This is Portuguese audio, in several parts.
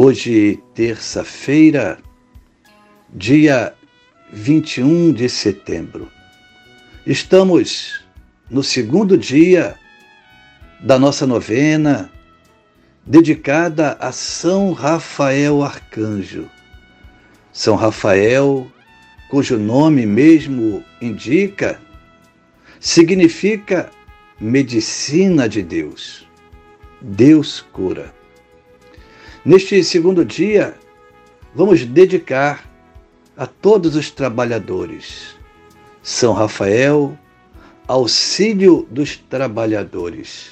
Hoje, terça-feira, dia 21 de setembro. Estamos no segundo dia da nossa novena dedicada a São Rafael Arcanjo. São Rafael, cujo nome mesmo indica, significa medicina de Deus. Deus cura. Neste segundo dia, vamos dedicar a todos os trabalhadores. São Rafael, auxílio dos trabalhadores.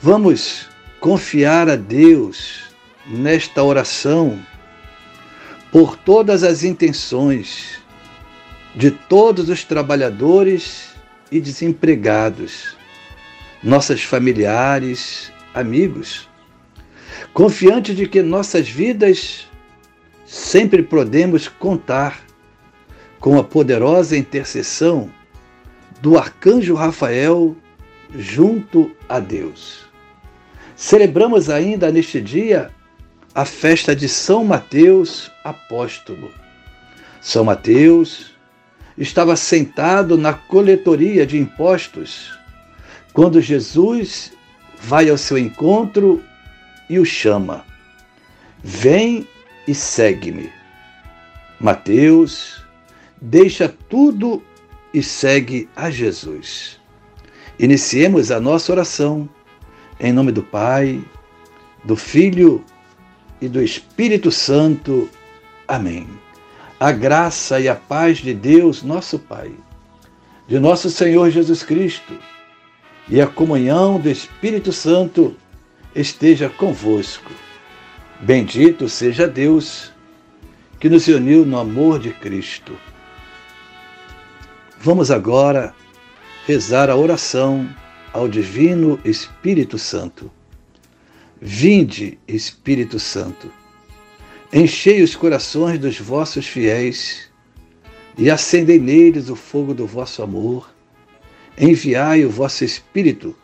Vamos confiar a Deus nesta oração por todas as intenções de todos os trabalhadores e desempregados, nossos familiares, amigos confiante de que nossas vidas sempre podemos contar com a poderosa intercessão do arcanjo Rafael junto a Deus. Celebramos ainda neste dia a festa de São Mateus Apóstolo. São Mateus estava sentado na coletoria de impostos quando Jesus vai ao seu encontro e o chama: Vem e segue-me. Mateus deixa tudo e segue a Jesus. Iniciemos a nossa oração em nome do Pai, do Filho e do Espírito Santo. Amém. A graça e a paz de Deus, nosso Pai, de nosso Senhor Jesus Cristo e a comunhão do Espírito Santo esteja convosco. Bendito seja Deus que nos uniu no amor de Cristo. Vamos agora rezar a oração ao Divino Espírito Santo. Vinde, Espírito Santo, enchei os corações dos vossos fiéis e acendei neles o fogo do vosso amor. Enviai o vosso Espírito,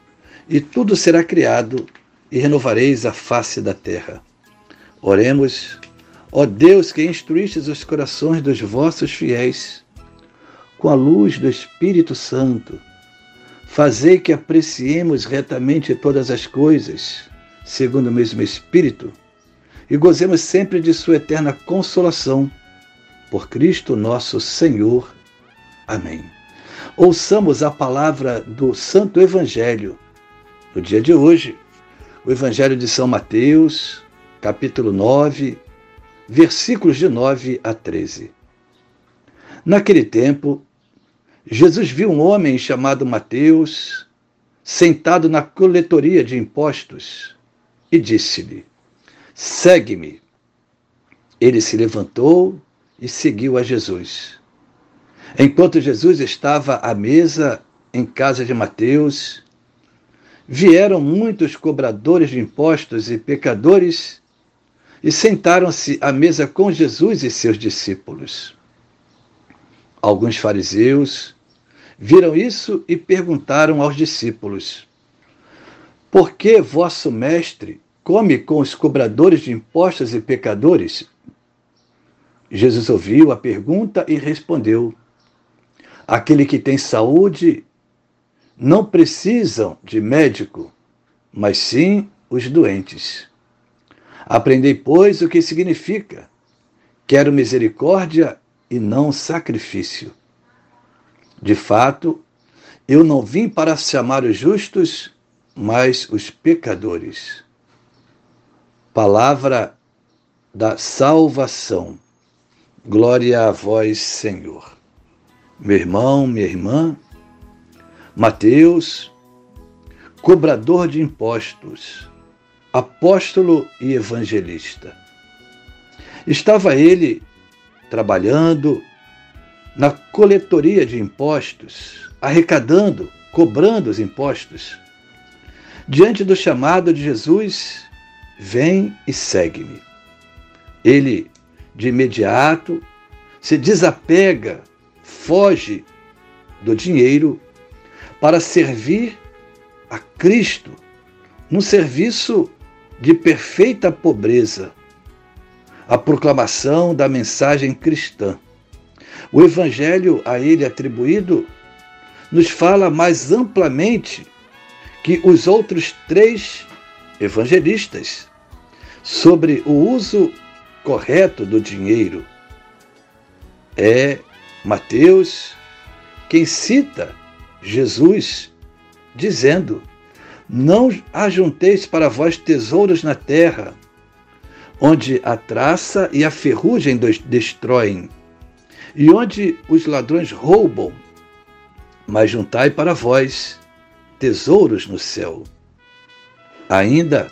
e tudo será criado e renovareis a face da terra. Oremos, ó Deus que instruístes os corações dos vossos fiéis, com a luz do Espírito Santo, fazei que apreciemos retamente todas as coisas, segundo o mesmo Espírito, e gozemos sempre de Sua eterna consolação. Por Cristo nosso Senhor. Amém. Ouçamos a palavra do Santo Evangelho. No dia de hoje, o Evangelho de São Mateus, capítulo 9, versículos de 9 a 13. Naquele tempo, Jesus viu um homem chamado Mateus sentado na coletoria de impostos e disse-lhe: Segue-me. Ele se levantou e seguiu a Jesus. Enquanto Jesus estava à mesa em casa de Mateus, vieram muitos cobradores de impostos e pecadores e sentaram-se à mesa com Jesus e seus discípulos. Alguns fariseus viram isso e perguntaram aos discípulos: Por que vosso mestre come com os cobradores de impostos e pecadores? Jesus ouviu a pergunta e respondeu: Aquele que tem saúde não precisam de médico, mas sim os doentes. Aprendei, pois, o que significa: quero misericórdia e não sacrifício. De fato, eu não vim para chamar os justos, mas os pecadores. Palavra da salvação. Glória a vós, Senhor. Meu irmão, minha irmã, Mateus, cobrador de impostos, apóstolo e evangelista. Estava ele trabalhando na coletoria de impostos, arrecadando, cobrando os impostos. Diante do chamado de Jesus, vem e segue-me. Ele, de imediato, se desapega, foge do dinheiro para servir a Cristo num serviço de perfeita pobreza, a proclamação da mensagem cristã. O evangelho a ele atribuído nos fala mais amplamente que os outros três evangelistas sobre o uso correto do dinheiro. É Mateus quem cita Jesus dizendo: Não ajunteis para vós tesouros na terra, onde a traça e a ferrugem destroem, e onde os ladrões roubam, mas juntai para vós tesouros no céu. Ainda,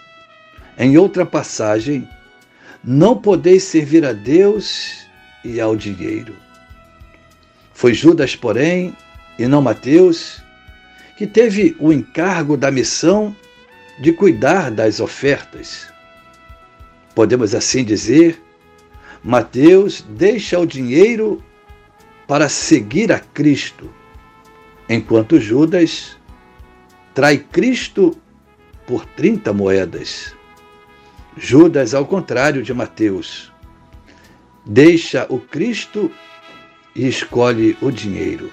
em outra passagem, não podeis servir a Deus e ao dinheiro. Foi Judas, porém, e não Mateus, que teve o encargo da missão de cuidar das ofertas. Podemos assim dizer, Mateus deixa o dinheiro para seguir a Cristo, enquanto Judas trai Cristo por 30 moedas. Judas, ao contrário de Mateus, deixa o Cristo e escolhe o dinheiro.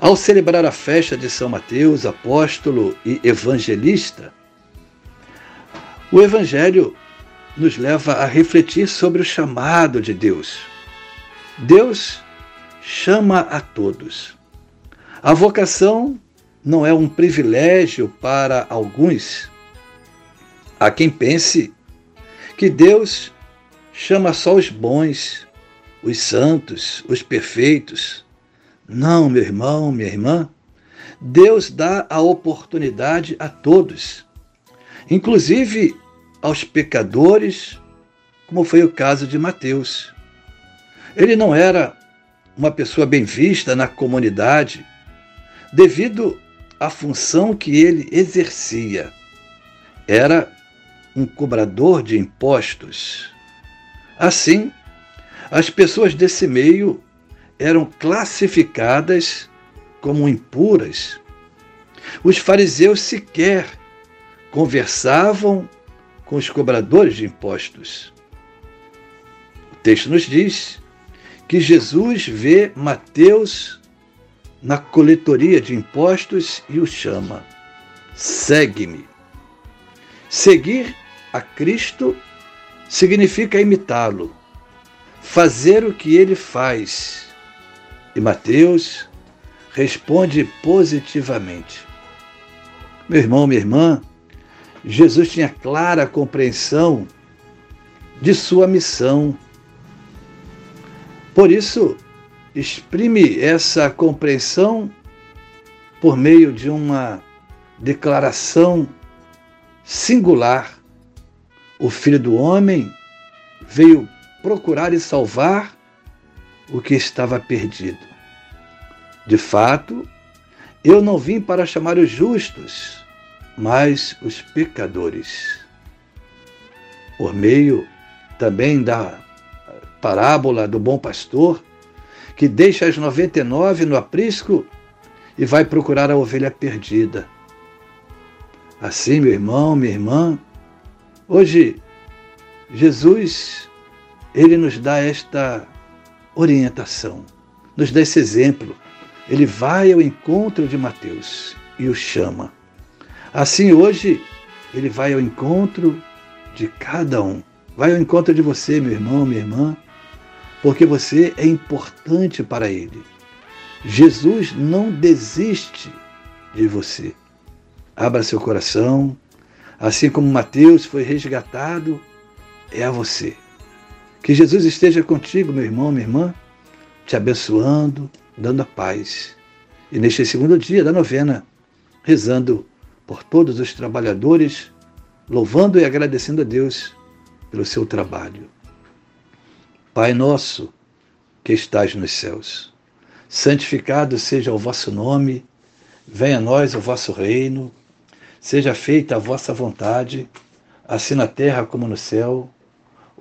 Ao celebrar a festa de São Mateus, apóstolo e evangelista, o Evangelho nos leva a refletir sobre o chamado de Deus. Deus chama a todos. A vocação não é um privilégio para alguns. Há quem pense que Deus chama só os bons, os santos, os perfeitos. Não, meu irmão, minha irmã. Deus dá a oportunidade a todos, inclusive aos pecadores, como foi o caso de Mateus. Ele não era uma pessoa bem vista na comunidade devido à função que ele exercia. Era um cobrador de impostos. Assim, as pessoas desse meio eram classificadas como impuras. Os fariseus sequer conversavam com os cobradores de impostos. O texto nos diz que Jesus vê Mateus na coletoria de impostos e o chama: segue-me. Seguir a Cristo significa imitá-lo fazer o que ele faz. E Mateus responde positivamente. Meu irmão, minha irmã, Jesus tinha clara compreensão de sua missão. Por isso, exprime essa compreensão por meio de uma declaração singular. O Filho do Homem veio procurar e salvar o que estava perdido. De fato, eu não vim para chamar os justos, mas os pecadores. Por meio também da parábola do bom pastor, que deixa as 99 no aprisco e vai procurar a ovelha perdida. Assim, meu irmão, minha irmã, hoje Jesus ele nos dá esta orientação, nos dá esse exemplo. Ele vai ao encontro de Mateus e o chama. Assim, hoje, ele vai ao encontro de cada um. Vai ao encontro de você, meu irmão, minha irmã, porque você é importante para ele. Jesus não desiste de você. Abra seu coração, assim como Mateus foi resgatado, é a você. Que Jesus esteja contigo, meu irmão, minha irmã, te abençoando, dando a paz. E neste segundo dia da novena, rezando por todos os trabalhadores, louvando e agradecendo a Deus pelo seu trabalho. Pai nosso, que estás nos céus, santificado seja o vosso nome, venha a nós o vosso reino, seja feita a vossa vontade, assim na terra como no céu.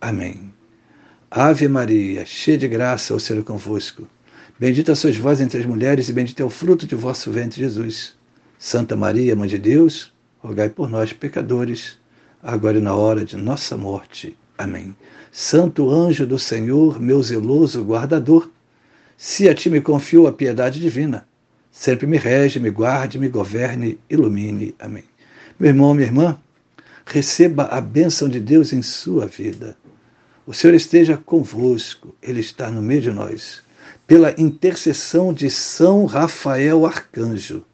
Amém. Ave Maria, cheia de graça, o Senhor é convosco. Bendita sois vós entre as mulheres, e bendito é o fruto de vosso ventre, Jesus. Santa Maria, Mãe de Deus, rogai por nós, pecadores, agora e na hora de nossa morte. Amém. Santo anjo do Senhor, meu zeloso guardador, se a ti me confio a piedade divina, sempre me rege, me guarde, me governe, ilumine. Amém. Meu irmão, minha irmã, receba a bênção de Deus em sua vida. O Senhor esteja convosco, Ele está no meio de nós. Pela intercessão de São Rafael Arcanjo.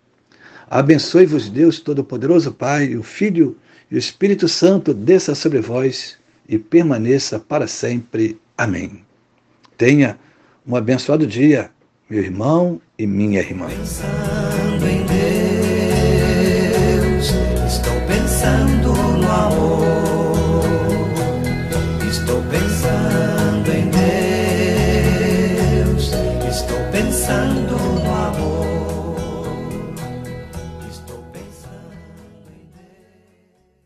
Abençoe-vos, Deus Todo-Poderoso, Pai, o Filho e o Espírito Santo desça sobre vós e permaneça para sempre. Amém. Tenha um abençoado dia, meu irmão e minha irmã. Pensando em Deus, estou pensando